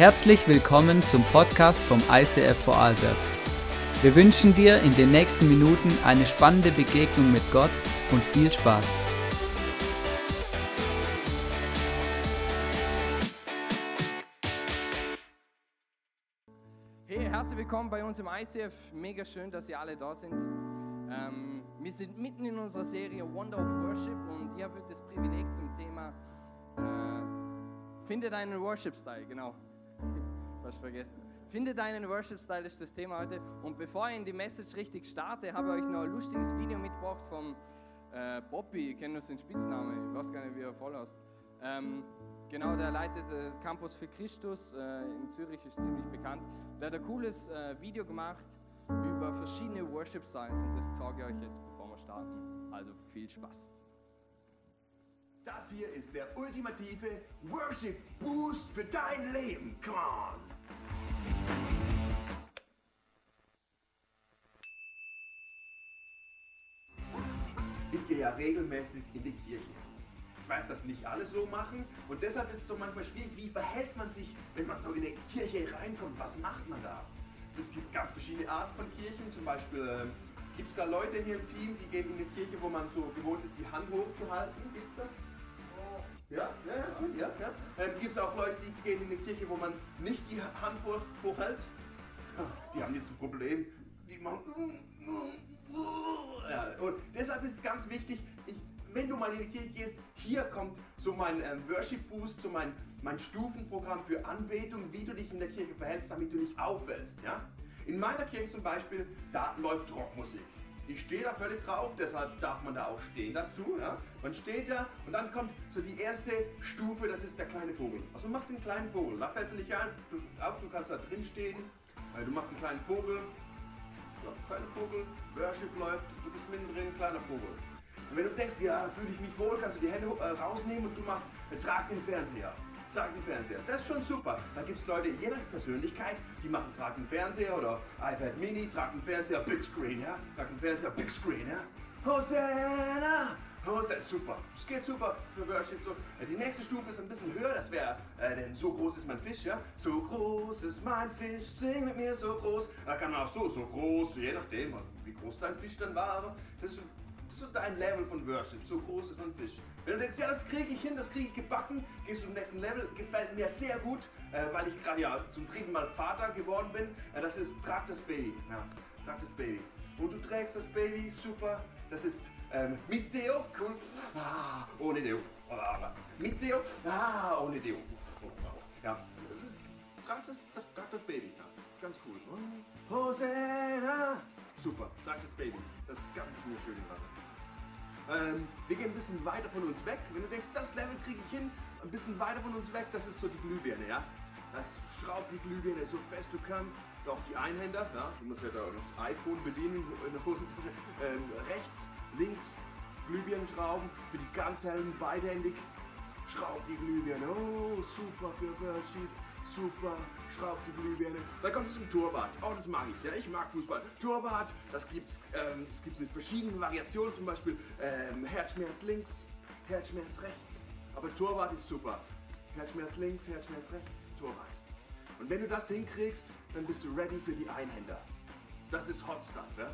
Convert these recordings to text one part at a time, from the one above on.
Herzlich willkommen zum Podcast vom ICF Vorarlberg. Wir wünschen dir in den nächsten Minuten eine spannende Begegnung mit Gott und viel Spaß. Hey, herzlich willkommen bei uns im ICF. Mega schön, dass ihr alle da sind. Ähm, wir sind mitten in unserer Serie Wonder of Worship und ihr habt das Privileg zum Thema äh, Finde deinen Worship-Style, genau. Fast vergessen. Finde deinen Worship-Style ist das Thema heute. Und bevor ich in die Message richtig starte, habe ich euch noch ein lustiges Video mitgebracht vom äh, Bobby. Ich kenne nur seinen Spitznamen, ich weiß gar nicht, wie er voll aus. Ähm, genau, der leitet äh, Campus für Christus äh, in Zürich, ist ziemlich bekannt. Der hat ein cooles äh, Video gemacht über verschiedene Worship-Styles und das zeige ich euch jetzt, bevor wir starten. Also viel Spaß. Das hier ist der ultimative Worship Boost für dein Leben. Come on! Ich gehe ja regelmäßig in die Kirche. Ich weiß, dass nicht alle so machen und deshalb ist es so manchmal schwierig, wie verhält man sich, wenn man so in eine Kirche reinkommt, was macht man da? Es gibt ganz verschiedene Arten von Kirchen, zum Beispiel ähm, gibt es da Leute hier im Team, die gehen in eine Kirche, wo man so gewohnt ist, die Hand hochzuhalten. Gibt es das? Ja, ja, ja, ja. Ähm, Gibt es auch Leute, die gehen in eine Kirche, wo man nicht die Hand hoch, hochhält? Die haben jetzt ein Problem. Die machen. Ja, und deshalb ist es ganz wichtig, ich, wenn du mal in die Kirche gehst, hier kommt so mein ähm, Worship Boost, so mein, mein Stufenprogramm für Anbetung, wie du dich in der Kirche verhältst, damit du nicht auffällst. Ja? In meiner Kirche zum Beispiel, da läuft Rockmusik. Ich stehe da völlig drauf, deshalb darf man da auch stehen dazu. Ja? Man steht da und dann kommt so die erste Stufe, das ist der kleine Vogel. Also mach den kleinen Vogel, da fällst du nicht ein, du, auf, du kannst da drin stehen, du machst den kleinen Vogel, ja, kleiner Vogel, Worship läuft, du bist mittendrin, kleiner Vogel. Und wenn du denkst, ja, fühle ich mich wohl, kannst du die Hände äh, rausnehmen und du machst, trag den Fernseher. Trag den Fernseher. Das ist schon super. Da gibt es Leute, je nach Persönlichkeit, die machen, trag den Fernseher oder iPad Mini, trag den Fernseher, Big Screen, ja. Trag den Fernseher, Big Screen, ja. Hosanna! Hosanna, super. Es geht super für Worship. So. Äh, Die nächste Stufe ist ein bisschen höher, das wäre, äh, denn so groß ist mein Fisch, ja. So groß ist mein Fisch, sing mit mir so groß. Da kann man auch so, so groß, je nachdem, wie groß dein Fisch dann war, aber das ist so das ist so dein Level von Worship. So groß ist mein Fisch. Wenn du denkst, ja, das kriege ich hin, das kriege ich gebacken, gehst du zum nächsten Level. Gefällt mir sehr gut, äh, weil ich gerade ja zum dritten Mal Vater geworden bin. Äh, das ist Trag das Baby. Ja, trag das Baby. Und du trägst das Baby, super. Das ist ähm, mit Deo, cool. Ah, ohne Deo. Mit Deo, ah, ohne Deo. Ja, das ist, trag das, das, trag das Baby. Ja, ganz cool. Hosanna! Super, trag das Baby. Das ist ganz eine schöne Sache. Ähm, wir gehen ein bisschen weiter von uns weg. Wenn du denkst, das Level kriege ich hin, ein bisschen weiter von uns weg, das ist so die Glühbirne, ja? Das schraubt die Glühbirne so fest du kannst. Das ist auch die Einhänder, ja? Du musst ja da noch das iPhone bedienen in der Hosentasche. Ähm, rechts, links, Glühbirnen schrauben. Für die ganz hellen, beidhändig. Schraubt die Glühbirne. Oh, super für Worship. Super, schraubt die Glühbirne. Dann kommt es zum Torwart. Oh, das mag ich. Ja, ich mag Fußball. Torwart, das gibt's, ähm, das gibt's mit verschiedenen Variationen. Zum Beispiel ähm, Herzschmerz links, Herzschmerz rechts. Aber Torwart ist super. Herzschmerz links, Herzschmerz rechts, Torwart. Und wenn du das hinkriegst, dann bist du ready für die Einhänder. Das ist Hot Stuff, ja?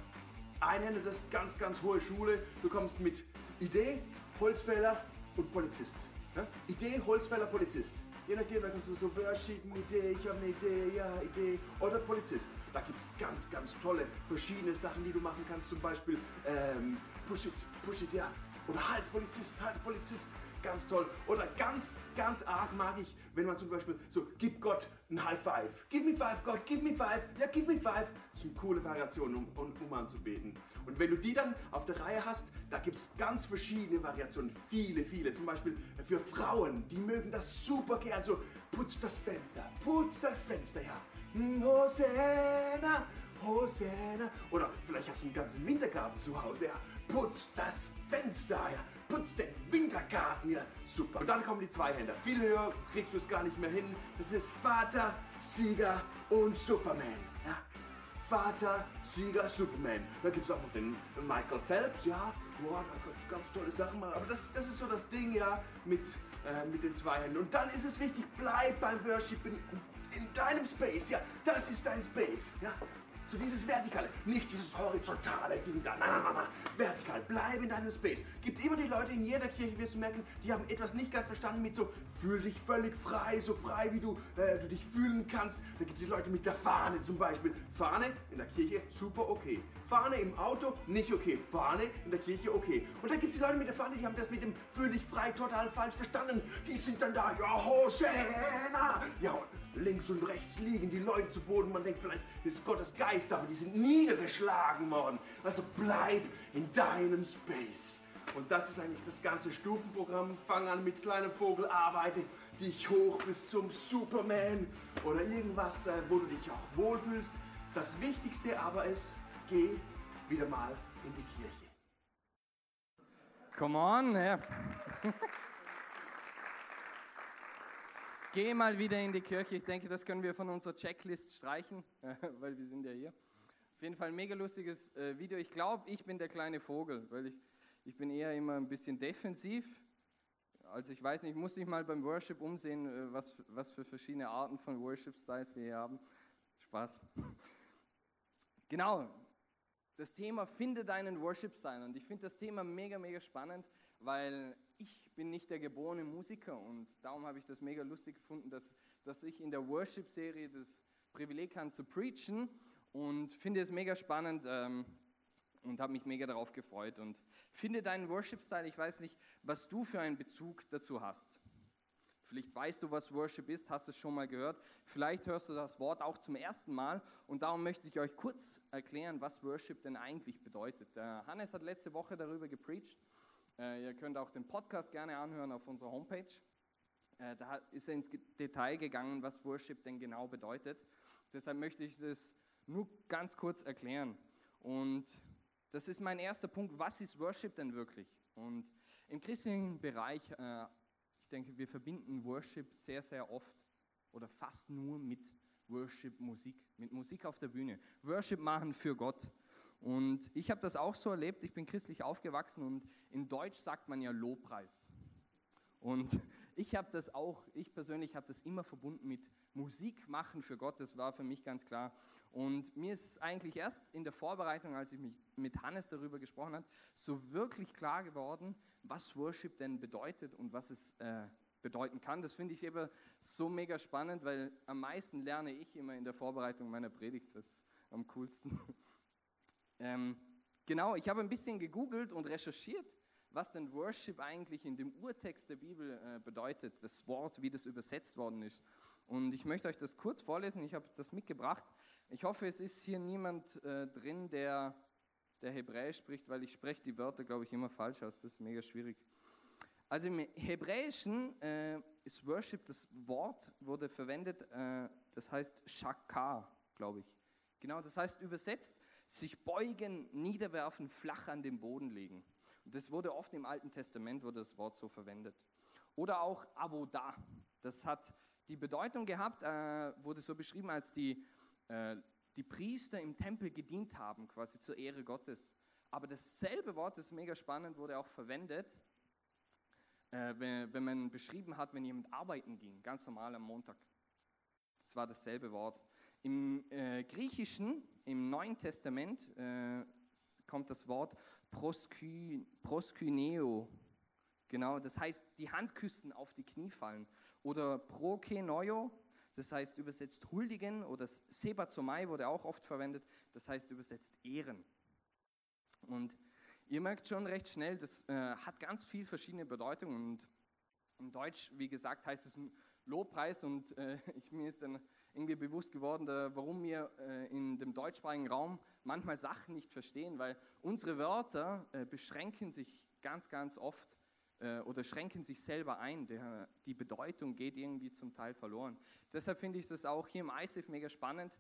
Einhänder, das ist ganz, ganz hohe Schule. Du kommst mit Idee, Holzfäller und Polizist. Ja? Idee, Holzfäller, Polizist. Je nachdem, da kannst du so eine Idee, ich habe eine Idee, ja, Idee. Oder Polizist. Da gibt es ganz, ganz tolle, verschiedene Sachen, die du machen kannst. Zum Beispiel ähm, Push it, Push it, ja. Oder halt Polizist, halt Polizist. Ganz toll. Oder ganz, ganz arg mag ich, wenn man zum Beispiel so, gib Gott ein High Five. Give me five, Gott, give me five. Ja, give me five. Das eine coole Variation, um, um, um anzubeten. Und wenn du die dann auf der Reihe hast, da gibt es ganz verschiedene Variationen. Viele, viele. Zum Beispiel für Frauen, die mögen das super gern. So, putz das Fenster, putz das Fenster, ja. Hm, Hosanna, Hosanna. Oder vielleicht hast du einen ganzen Wintergarten zu Hause, ja. Putz das Fenster, ja. Putz den Wintergarten, ja. Super. Und dann kommen die Zweihänder. Viel höher kriegst du es gar nicht mehr hin. Das ist Vater, Sieger und Superman, ja. Vater, Sieger, Superman. Da gibt es auch noch den Michael Phelps, ja. Boah, da kannst du ganz tolle Sachen. Aber das, das ist so das Ding, ja, mit, äh, mit den zwei Händen. Und dann ist es wichtig, bleib beim Worship in, in deinem Space, ja, das ist dein Space, ja. So dieses Vertikale, nicht dieses horizontale Ding da. Nein, nein, nein, nein. Vertikal, bleib in deinem Space. Gibt immer die Leute in jeder Kirche, wirst du merken, die haben etwas nicht ganz verstanden mit so, fühl dich völlig frei, so frei wie du, äh, du dich fühlen kannst. Da gibt es die Leute mit der Fahne zum Beispiel. Fahne in der Kirche, super okay. Fahne im Auto, nicht okay. Fahne in der Kirche, okay. Und dann gibt es die Leute mit der Fahne, die haben das mit dem fühl dich frei total falsch verstanden. Die sind dann da, ja, Hosanna. Ja, links und rechts liegen die Leute zu Boden. Man denkt, vielleicht ist Gottes Geist, aber die sind niedergeschlagen worden. Also bleib in deinem Space. Und das ist eigentlich das ganze Stufenprogramm. Fang an mit kleinem Vogel, arbeite dich hoch bis zum Superman oder irgendwas, äh, wo du dich auch wohlfühlst. Das Wichtigste aber ist, geh wieder mal in die Kirche. Come on, ja. Geh mal wieder in die Kirche. Ich denke, das können wir von unserer Checklist streichen, weil wir sind ja hier. Auf jeden Fall ein mega lustiges äh, Video. Ich glaube, ich bin der kleine Vogel, weil ich, ich bin eher immer ein bisschen defensiv. Also ich weiß nicht, ich muss mich mal beim Worship umsehen, äh, was, was für verschiedene Arten von Worship-Styles wir hier haben. Spaß. Genau, das Thema Finde deinen Worship-Style. Und ich finde das Thema mega, mega spannend, weil ich bin nicht der geborene Musiker und darum habe ich das mega lustig gefunden, dass, dass ich in der Worship-Serie das Privileg habe zu preachen und finde es mega spannend ähm, und habe mich mega darauf gefreut. Und finde deinen Worship-Style, ich weiß nicht, was du für einen Bezug dazu hast. Vielleicht weißt du, was Worship ist, hast es schon mal gehört. Vielleicht hörst du das Wort auch zum ersten Mal. Und darum möchte ich euch kurz erklären, was Worship denn eigentlich bedeutet. Der Hannes hat letzte Woche darüber gepreacht. Äh, ihr könnt auch den Podcast gerne anhören auf unserer Homepage. Äh, da ist er ins Detail gegangen, was Worship denn genau bedeutet. Deshalb möchte ich das nur ganz kurz erklären. Und das ist mein erster Punkt. Was ist Worship denn wirklich? Und im christlichen Bereich äh, ich denke, wir verbinden Worship sehr, sehr oft oder fast nur mit Worship, Musik, mit Musik auf der Bühne. Worship machen für Gott. Und ich habe das auch so erlebt, ich bin christlich aufgewachsen und in Deutsch sagt man ja Lobpreis. Und ich habe das auch, ich persönlich habe das immer verbunden mit Musik machen für Gott, das war für mich ganz klar. Und mir ist eigentlich erst in der Vorbereitung, als ich mich mit Hannes darüber gesprochen habe, so wirklich klar geworden, was Worship denn bedeutet und was es äh, bedeuten kann. Das finde ich eben so mega spannend, weil am meisten lerne ich immer in der Vorbereitung meiner Predigt. Das ist am coolsten. ähm, genau, ich habe ein bisschen gegoogelt und recherchiert, was denn Worship eigentlich in dem Urtext der Bibel äh, bedeutet, das Wort, wie das übersetzt worden ist. Und ich möchte euch das kurz vorlesen, ich habe das mitgebracht. Ich hoffe, es ist hier niemand äh, drin, der der Hebräisch spricht, weil ich spreche die Wörter, glaube ich, immer falsch aus. Das ist mega schwierig. Also im Hebräischen äh, ist Worship, das Wort wurde verwendet, äh, das heißt Shakar, glaube ich. Genau, das heißt übersetzt, sich beugen, niederwerfen, flach an den Boden legen. Und das wurde oft im Alten Testament, wurde das Wort so verwendet. Oder auch Avodah, das hat die Bedeutung gehabt, äh, wurde so beschrieben als die äh, die Priester im Tempel gedient haben, quasi zur Ehre Gottes. Aber dasselbe Wort, das ist mega spannend, wurde auch verwendet, äh, wenn, wenn, man beschrieben hat, wenn jemand arbeiten ging, ganz normal am Montag. Das war dasselbe Wort. Im äh, Griechischen, im Neuen Testament, äh, kommt das Wort prosky, proskyneo. Genau, das heißt, die Handküssen auf die Knie fallen. Oder prokenoio, das heißt übersetzt huldigen oder Sebazomai wurde auch oft verwendet, das heißt übersetzt ehren. Und ihr merkt schon recht schnell, das äh, hat ganz viel verschiedene Bedeutungen und in Deutsch, wie gesagt, heißt es Lobpreis und äh, ich, mir ist dann irgendwie bewusst geworden, warum wir äh, in dem deutschsprachigen Raum manchmal Sachen nicht verstehen, weil unsere Wörter äh, beschränken sich ganz, ganz oft äh, oder schränken sich selber ein. Der, die Bedeutung geht irgendwie zum Teil verloren. Deshalb finde ich das auch hier im ISIF mega spannend,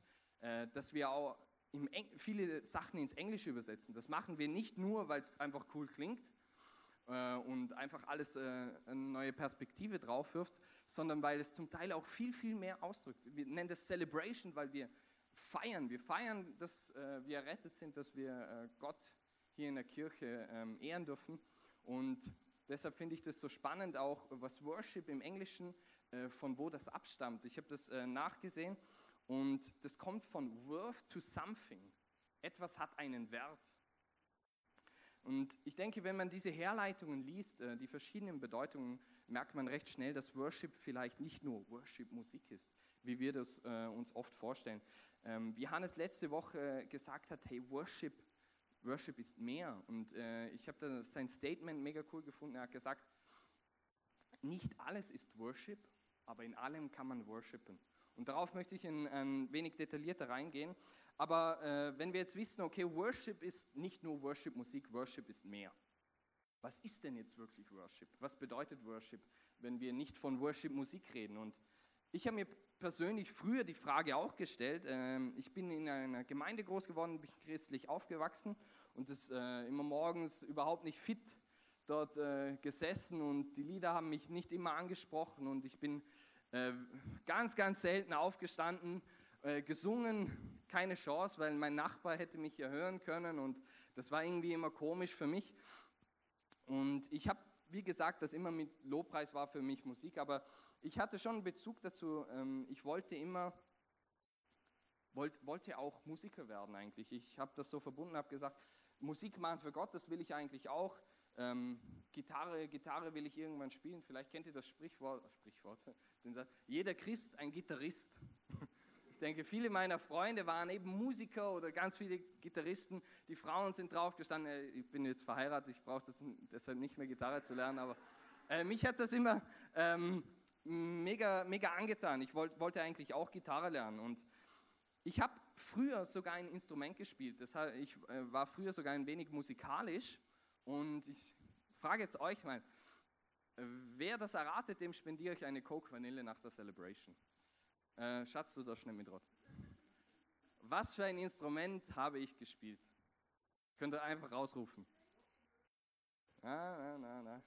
dass wir auch viele Sachen ins Englische übersetzen. Das machen wir nicht nur, weil es einfach cool klingt äh, und einfach alles eine neue Perspektive drauf wirft, sondern weil es zum Teil auch viel, viel mehr ausdrückt. Wir nennen das Celebration, weil wir feiern. Wir feiern, dass wir errettet sind, dass wir Gott hier in der Kirche ähm, ehren dürfen. Und deshalb finde ich das so spannend auch, was Worship im Englischen, äh, von wo das abstammt. Ich habe das äh, nachgesehen und das kommt von worth to something. Etwas hat einen Wert. Und ich denke, wenn man diese Herleitungen liest, äh, die verschiedenen Bedeutungen, merkt man recht schnell, dass Worship vielleicht nicht nur Worship-Musik ist, wie wir das äh, uns oft vorstellen. Ähm, wie Hannes letzte Woche gesagt hat, hey, Worship, Worship ist mehr. Und äh, ich habe sein Statement mega cool gefunden. Er hat gesagt, nicht alles ist Worship, aber in allem kann man worshipen. Und darauf möchte ich ein, ein wenig detaillierter reingehen. Aber äh, wenn wir jetzt wissen, okay, Worship ist nicht nur Worship-Musik, Worship ist mehr. Was ist denn jetzt wirklich Worship? Was bedeutet Worship, wenn wir nicht von Worship-Musik reden? Und ich habe mir persönlich früher die Frage auch gestellt. Ähm, ich bin in einer Gemeinde groß geworden, bin christlich aufgewachsen und das äh, immer morgens überhaupt nicht fit dort äh, gesessen und die Lieder haben mich nicht immer angesprochen und ich bin äh, ganz, ganz selten aufgestanden, gesungen, keine Chance, weil mein Nachbar hätte mich ja hören können und das war irgendwie immer komisch für mich. Und ich habe, wie gesagt, das immer mit Lobpreis war für mich Musik, aber ich hatte schon Bezug dazu. Ähm, ich wollte immer, wollte auch Musiker werden eigentlich. Ich habe das so verbunden, habe gesagt, Musik machen für Gott, das will ich eigentlich auch. Ähm, Gitarre, Gitarre will ich irgendwann spielen. Vielleicht kennt ihr das Sprichwort, Sprichwort jeder Christ ein Gitarrist. Ich denke, viele meiner Freunde waren eben Musiker oder ganz viele Gitarristen. Die Frauen sind draufgestanden. Äh, ich bin jetzt verheiratet, ich brauche deshalb nicht mehr Gitarre zu lernen, aber äh, mich hat das immer ähm, mega, mega angetan. Ich wollt, wollte eigentlich auch Gitarre lernen und ich habe früher sogar ein Instrument gespielt. Das heißt, ich äh, war früher sogar ein wenig musikalisch und ich frage jetzt euch mal, wer das erratet, dem spendiere ich eine Coke Vanille nach der Celebration. Äh, Schatz, du da schnell mit rot. Was für ein Instrument habe ich gespielt? Könnt ihr einfach rausrufen. Na, na, na, na.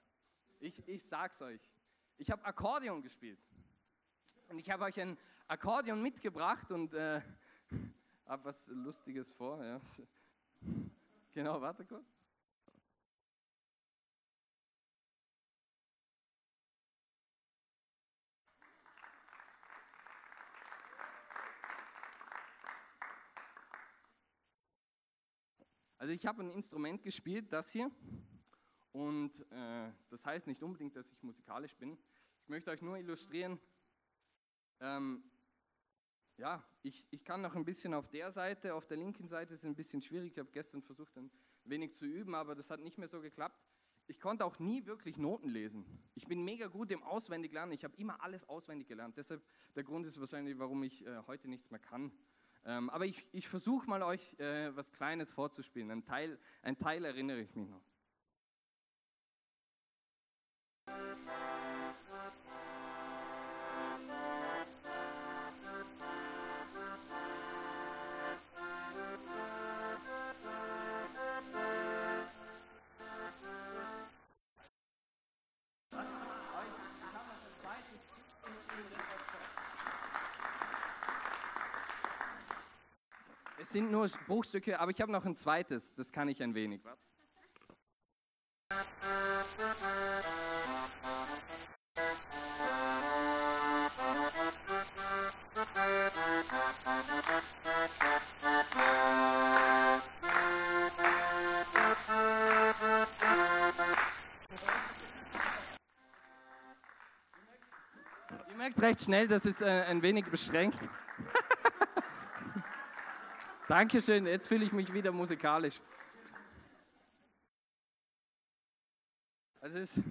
Ich, ich sag's euch. Ich habe Akkordeon gespielt. Und ich habe euch ein Akkordeon mitgebracht und äh, habe was Lustiges vor. Ja. Genau, warte kurz. Also ich habe ein Instrument gespielt, das hier. Und äh, das heißt nicht unbedingt, dass ich musikalisch bin. Ich möchte euch nur illustrieren, ähm, ja, ich, ich kann noch ein bisschen auf der Seite, auf der linken Seite ist es ein bisschen schwierig. Ich habe gestern versucht, ein wenig zu üben, aber das hat nicht mehr so geklappt. Ich konnte auch nie wirklich Noten lesen. Ich bin mega gut im Auswendiglernen. Ich habe immer alles auswendig gelernt. Deshalb der Grund ist wahrscheinlich, warum ich äh, heute nichts mehr kann. Ähm, aber ich, ich versuche mal euch äh, was Kleines vorzuspielen. Ein Teil, ein Teil erinnere ich mich noch. Es sind nur Bruchstücke, aber ich habe noch ein zweites, das kann ich ein wenig. Ihr merkt recht schnell, das ist äh, ein wenig beschränkt. Dankeschön, jetzt fühle ich mich wieder musikalisch. Also es ist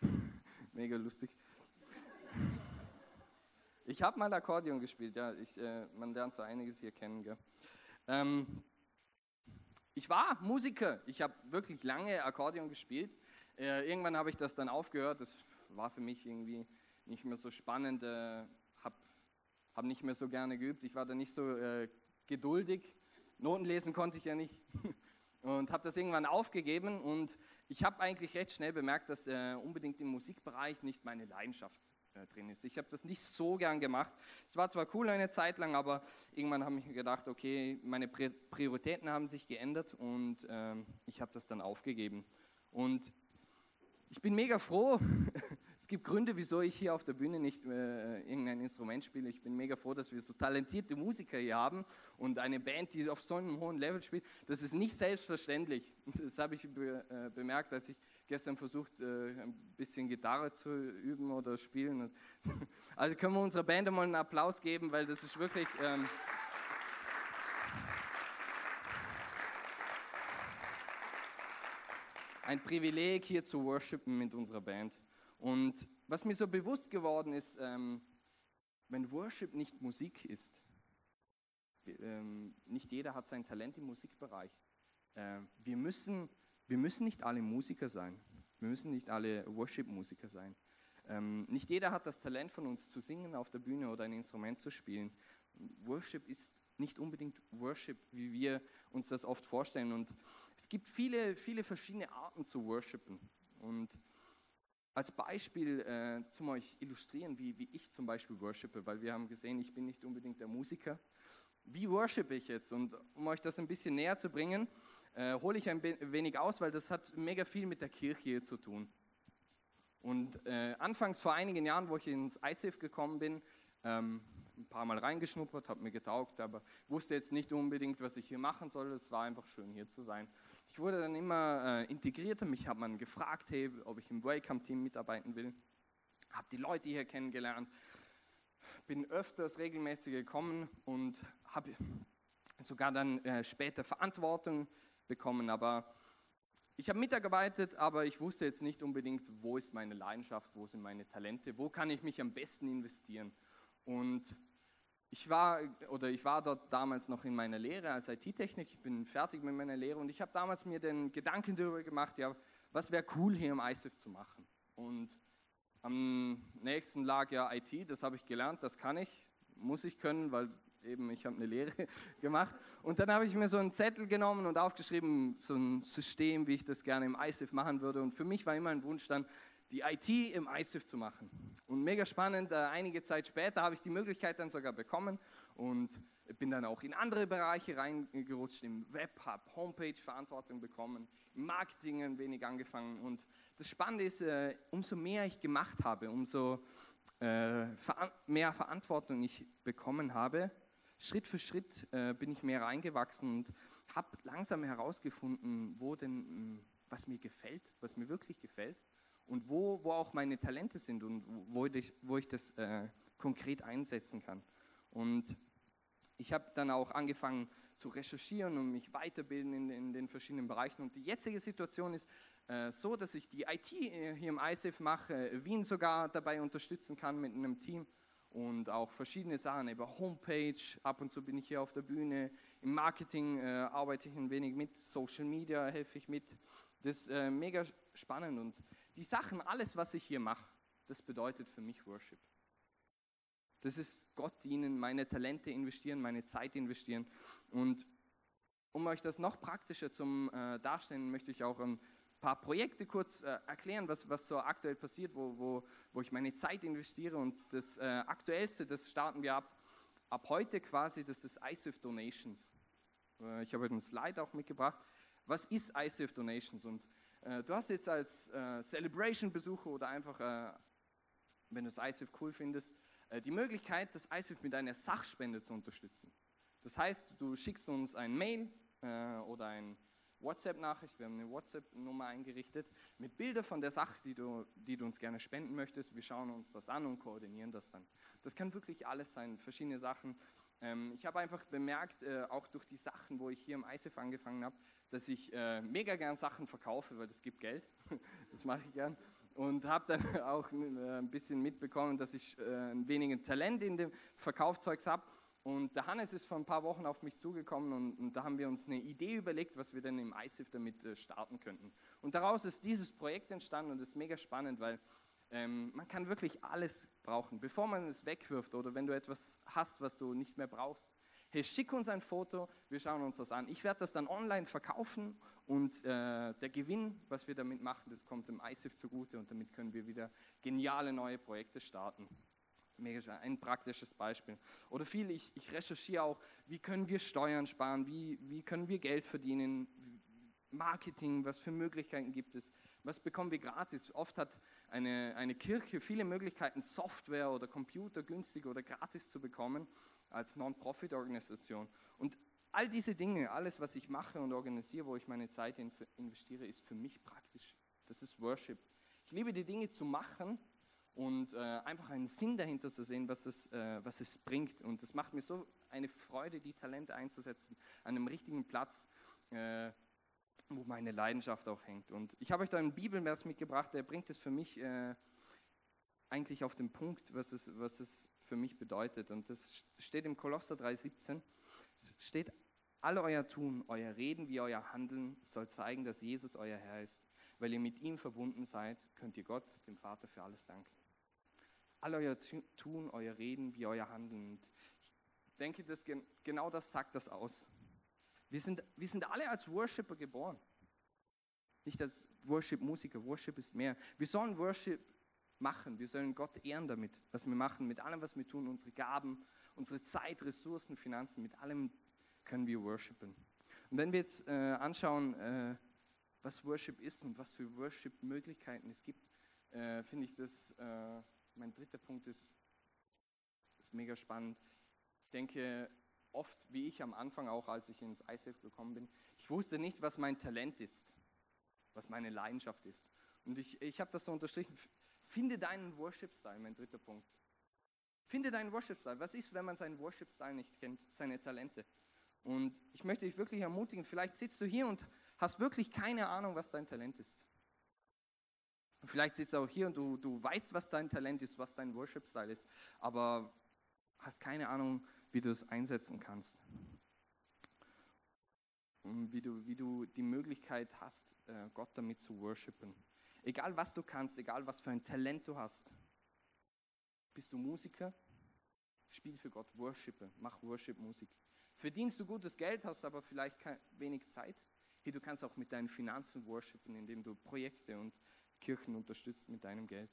mega lustig. Ich habe mal Akkordeon gespielt, ja, ich, äh, man lernt so einiges hier kennen. Ähm, ich war Musiker, ich habe wirklich lange Akkordeon gespielt. Äh, irgendwann habe ich das dann aufgehört, das war für mich irgendwie nicht mehr so spannend, äh, habe hab nicht mehr so gerne geübt, ich war da nicht so äh, geduldig, Noten lesen konnte ich ja nicht und habe das irgendwann aufgegeben und ich habe eigentlich recht schnell bemerkt, dass äh, unbedingt im Musikbereich nicht meine Leidenschaft äh, drin ist. Ich habe das nicht so gern gemacht. Es war zwar cool eine Zeit lang, aber irgendwann habe ich mir gedacht, okay, meine Prioritäten haben sich geändert und äh, ich habe das dann aufgegeben. Und ich bin mega froh. Es gibt Gründe, wieso ich hier auf der Bühne nicht äh, irgendein Instrument spiele. Ich bin mega froh, dass wir so talentierte Musiker hier haben und eine Band, die auf so einem hohen Level spielt. Das ist nicht selbstverständlich. Das habe ich be äh, bemerkt, als ich gestern versucht, äh, ein bisschen Gitarre zu üben oder spielen. Also können wir unserer Band einmal einen Applaus geben, weil das ist wirklich... Ähm, ein Privileg, hier zu worshipen mit unserer Band. Und was mir so bewusst geworden ist, ähm, wenn Worship nicht Musik ist, ähm, nicht jeder hat sein Talent im Musikbereich. Äh, wir, müssen, wir müssen nicht alle Musiker sein. Wir müssen nicht alle Worship-Musiker sein. Ähm, nicht jeder hat das Talent von uns zu singen auf der Bühne oder ein Instrument zu spielen. Worship ist nicht unbedingt Worship, wie wir uns das oft vorstellen. Und es gibt viele, viele verschiedene Arten zu worshipen. Und als Beispiel äh, zum euch illustrieren, wie, wie ich zum Beispiel worshipe, weil wir haben gesehen, ich bin nicht unbedingt der Musiker. Wie worshipe ich jetzt? Und um euch das ein bisschen näher zu bringen, äh, hole ich ein wenig aus, weil das hat mega viel mit der Kirche zu tun. Und äh, anfangs vor einigen Jahren, wo ich ins ICF gekommen bin, ähm, ein paar Mal reingeschnuppert, hat mir getaugt, aber wusste jetzt nicht unbedingt, was ich hier machen soll. Es war einfach schön, hier zu sein. Ich wurde dann immer äh, integrierter. Mich hat man gefragt, hey, ob ich im Welcome-Team mitarbeiten will. Habe die Leute hier kennengelernt. Bin öfters regelmäßig gekommen und habe sogar dann äh, später Verantwortung bekommen. Aber ich habe mitgearbeitet, aber ich wusste jetzt nicht unbedingt, wo ist meine Leidenschaft, wo sind meine Talente, wo kann ich mich am besten investieren. Und ich war, oder ich war dort damals noch in meiner Lehre als IT-Technik, ich bin fertig mit meiner Lehre und ich habe damals mir den Gedanken darüber gemacht, ja, was wäre cool hier im ISIF zu machen. Und am nächsten lag ja IT, das habe ich gelernt, das kann ich, muss ich können, weil eben ich habe eine Lehre gemacht. Und dann habe ich mir so einen Zettel genommen und aufgeschrieben, so ein System, wie ich das gerne im ISIF machen würde. Und für mich war immer ein Wunsch dann, die IT im ISIF zu machen. Und mega spannend, äh, einige Zeit später habe ich die Möglichkeit dann sogar bekommen und bin dann auch in andere Bereiche reingerutscht, im Web, habe Homepage Verantwortung bekommen, im Marketing ein wenig angefangen. Und das Spannende ist, äh, umso mehr ich gemacht habe, umso äh, mehr Verantwortung ich bekommen habe, Schritt für Schritt bin ich mehr reingewachsen und habe langsam herausgefunden, wo denn, was mir gefällt, was mir wirklich gefällt und wo, wo auch meine Talente sind und wo ich, wo ich das äh, konkret einsetzen kann. Und ich habe dann auch angefangen zu recherchieren und mich weiterbilden in, in den verschiedenen Bereichen. Und die jetzige Situation ist äh, so, dass ich die IT äh, hier im ISAF mache, Wien sogar dabei unterstützen kann mit einem Team und auch verschiedene Sachen über Homepage. Ab und zu bin ich hier auf der Bühne. Im Marketing äh, arbeite ich ein wenig mit, Social Media helfe ich mit. Das ist äh, mega spannend und die Sachen, alles, was ich hier mache, das bedeutet für mich Worship. Das ist Gott dienen, meine Talente investieren, meine Zeit investieren. Und um euch das noch praktischer zum äh, Darstellen, möchte ich auch ein paar Projekte kurz äh, erklären, was, was so aktuell passiert, wo, wo, wo ich meine Zeit investiere. Und das äh, Aktuellste, das starten wir ab, ab heute quasi, das ist ISIF Donations. Äh, ich habe heute einen Slide auch mitgebracht. Was ist ISIF Donations? Und du hast jetzt als äh, Celebration-Besucher oder einfach, äh, wenn du das ISIF cool findest, die Möglichkeit, das ISIF mit einer Sachspende zu unterstützen. Das heißt, du schickst uns ein Mail oder ein WhatsApp-Nachricht, wir haben eine WhatsApp-Nummer eingerichtet, mit Bildern von der Sache, die du, die du uns gerne spenden möchtest. Wir schauen uns das an und koordinieren das dann. Das kann wirklich alles sein, verschiedene Sachen. Ähm, ich habe einfach bemerkt, auch durch die Sachen, wo ich hier im ISIF angefangen habe, dass ich äh, mega gern Sachen verkaufe, weil das gibt Geld. das mache ich gern. Und habe dann auch äh, ein bisschen mitbekommen, dass ich äh, ein wenig Talent in dem Verkaufzeugs habe. Und der Hannes ist vor ein paar Wochen auf mich zugekommen und, und, da haben wir uns eine Idee überlegt, was wir denn im ISIF damit äh, starten könnten. Und daraus ist dieses Projekt entstanden und das ist mega spannend, weil ähm, man kann wirklich alles brauchen. Bevor man es wegwirft oder wenn du etwas hast, was du nicht mehr brauchst, hey, schick uns ein Foto, wir schauen uns das an. Ich werde das dann online verkaufen und äh, der Gewinn, was wir damit machen, das kommt dem ISIF zugute und damit können wir wieder geniale neue Projekte starten. Ein praktisches Beispiel. Oder viel, ich, ich recherchiere auch, wie können wir Steuern sparen, wie, wie können wir Geld verdienen, Marketing, was für Möglichkeiten gibt es, was bekommen wir gratis. Oft hat eine, eine Kirche viele Möglichkeiten, Software oder Computer günstig oder gratis zu bekommen als Non-Profit-Organisation. Und all diese Dinge, alles, was ich mache und organisiere, wo ich meine Zeit investiere, ist für mich praktisch. Das ist Worship. Ich liebe die Dinge zu machen und äh, einfach einen Sinn dahinter zu sehen, was es, äh, was es bringt. Und es macht mir so eine Freude, die Talente einzusetzen an einem richtigen Platz, äh, wo meine Leidenschaft auch hängt. Und ich habe euch da einen Bibelvers mitgebracht, der bringt es für mich äh, eigentlich auf den Punkt, was es, was es für mich bedeutet. Und das steht im Kolosser 3,17, steht, alle euer Tun, euer Reden wie euer Handeln soll zeigen, dass Jesus euer Herr ist. Weil ihr mit ihm verbunden seid, könnt ihr Gott, dem Vater, für alles danken all euer Tun, euer Reden wie euer Handeln. Ich denke, dass genau das sagt das aus. Wir sind, wir sind alle als Worshipper geboren. Nicht als Worship-Musiker. Worship ist mehr. Wir sollen Worship machen. Wir sollen Gott ehren damit, was wir machen, mit allem, was wir tun, unsere Gaben, unsere Zeit, Ressourcen, Finanzen, mit allem können wir worshipen. Und wenn wir jetzt äh, anschauen, äh, was Worship ist und was für Worship-Möglichkeiten es gibt, äh, finde ich das äh, mein dritter Punkt ist, ist mega spannend. Ich denke, oft, wie ich am Anfang auch, als ich ins ISF gekommen bin, ich wusste nicht, was mein Talent ist, was meine Leidenschaft ist. Und ich, ich habe das so unterstrichen. Finde deinen Worship-Style, mein dritter Punkt. Finde deinen Worship-Style. Was ist, wenn man seinen Worship-Style nicht kennt, seine Talente? Und ich möchte dich wirklich ermutigen, vielleicht sitzt du hier und hast wirklich keine Ahnung, was dein Talent ist. Und vielleicht sitzt du auch hier und du, du weißt, was dein Talent ist, was dein Worship-Style ist, aber hast keine Ahnung, wie du es einsetzen kannst. Und wie du, wie du die Möglichkeit hast, äh, Gott damit zu worshipen. Egal was du kannst, egal was für ein Talent du hast. Bist du Musiker? Spiel für Gott, worshipe, mach Worship-Musik. Verdienst du gutes Geld, hast aber vielleicht wenig Zeit? Hey, du kannst auch mit deinen Finanzen worshipen, indem du Projekte und Kirchen unterstützt mit deinem Geld.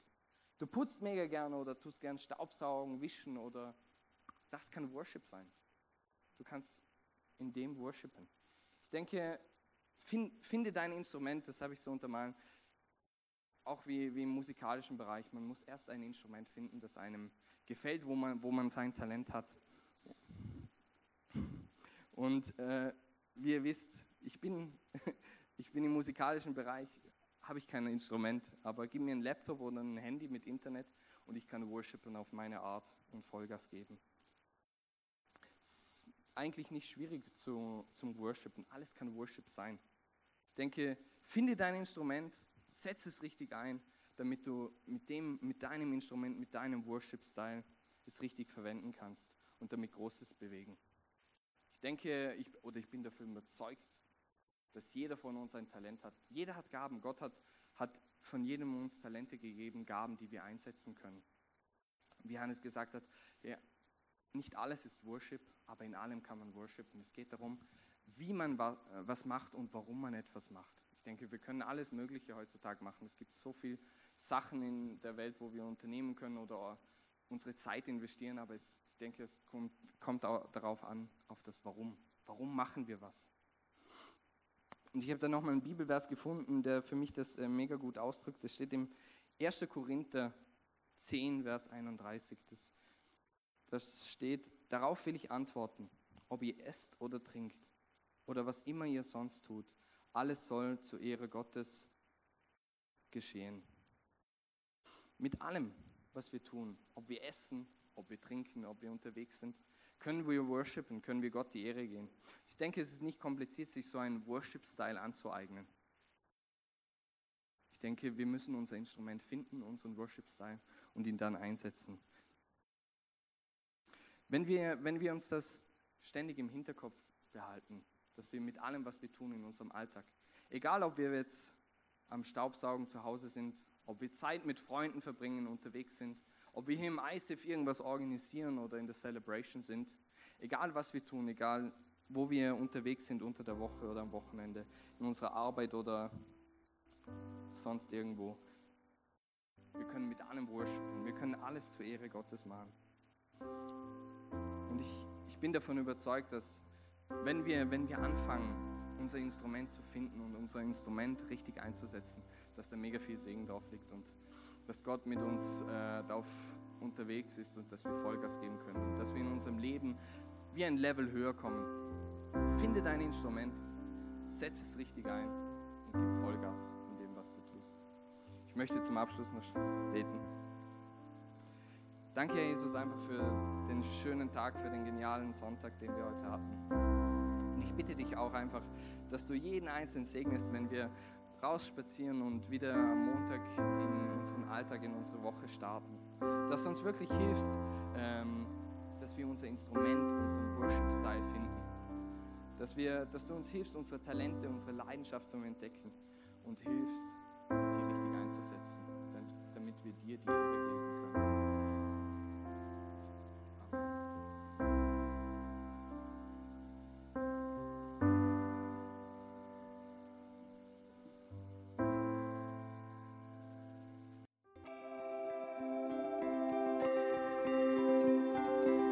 Du putzt mega gerne oder tust gern Staubsaugen, wischen oder das kann Worship sein. Du kannst in dem worshipen. Ich denke, find, finde dein Instrument, das habe ich so untermalen, auch wie, wie im musikalischen Bereich. Man muss erst ein Instrument finden, das einem gefällt, wo man, wo man sein Talent hat. Und äh, wie ihr wisst, ich bin, ich bin im musikalischen Bereich habe ich kein Instrument, aber gib mir einen Laptop oder ein Handy mit Internet und ich kann worshipen auf meine Art und Vollgas geben. Eigentlich nicht schwierig zu, zum Worshipen. Alles kann Worship sein. Ich denke, finde dein Instrument, setze es richtig ein, damit du mit, dem, mit deinem Instrument, mit deinem Worship-Style es richtig verwenden kannst und damit Großes bewegen. Ich denke, ich, oder ich bin dafür überzeugt, dass jeder von uns ein Talent hat. Jeder hat Gaben. Gott hat, hat von jedem uns Talente gegeben, Gaben, die wir einsetzen können. Wie Hannes gesagt hat, ja, nicht alles ist Worship, aber in allem kann man worshipen. Es geht darum, wie man was macht und warum man etwas macht. Ich denke, wir können alles Mögliche heutzutage machen. Es gibt so viele Sachen in der Welt, wo wir unternehmen können oder unsere Zeit investieren, aber es, ich denke, es kommt, kommt darauf an, auf das Warum. Warum machen wir was? Und ich habe da nochmal einen Bibelvers gefunden, der für mich das äh, mega gut ausdrückt. Das steht im 1. Korinther 10, Vers 31. Das, das steht, darauf will ich antworten, ob ihr esst oder trinkt oder was immer ihr sonst tut. Alles soll zur Ehre Gottes geschehen. Mit allem, was wir tun, ob wir essen, ob wir trinken, ob wir unterwegs sind, können wir worshipen, können wir Gott die Ehre geben. Ich denke, es ist nicht kompliziert, sich so einen Worship-Style anzueignen. Ich denke, wir müssen unser Instrument finden, unseren Worship-Style und ihn dann einsetzen. Wenn wir, wenn wir uns das ständig im Hinterkopf behalten, dass wir mit allem, was wir tun in unserem Alltag, egal ob wir jetzt am Staubsaugen zu Hause sind, ob wir Zeit mit Freunden verbringen, unterwegs sind, ob wir hier im ISIF irgendwas organisieren oder in der Celebration sind, Egal was wir tun, egal wo wir unterwegs sind unter der Woche oder am Wochenende, in unserer Arbeit oder sonst irgendwo. Wir können mit allem worshipen. Wir können alles zur Ehre Gottes machen. Ich, ich bin davon überzeugt, dass wenn wir, wenn wir anfangen, unser Instrument zu finden und unser Instrument richtig einzusetzen, dass da mega viel Segen drauf liegt und dass Gott mit uns äh, darauf unterwegs ist und dass wir Vollgas geben können und dass wir in unserem Leben wie ein Level höher kommen. Finde dein Instrument, setz es richtig ein und gib Vollgas in dem, was du tust. Ich möchte zum Abschluss noch beten. Danke, Jesus, einfach für den schönen Tag, für den genialen Sonntag, den wir heute hatten. Und ich bitte dich auch einfach, dass du jeden Einzelnen segnest, wenn wir rausspazieren und wieder am Montag in unseren Alltag, in unsere Woche starten. Dass du uns wirklich hilfst, ähm, dass wir unser Instrument, unseren Worship-Style finden. Dass, wir, dass du uns hilfst, unsere Talente, unsere Leidenschaft zu entdecken und hilfst, die richtig einzusetzen, damit wir dir die Ehre geben können.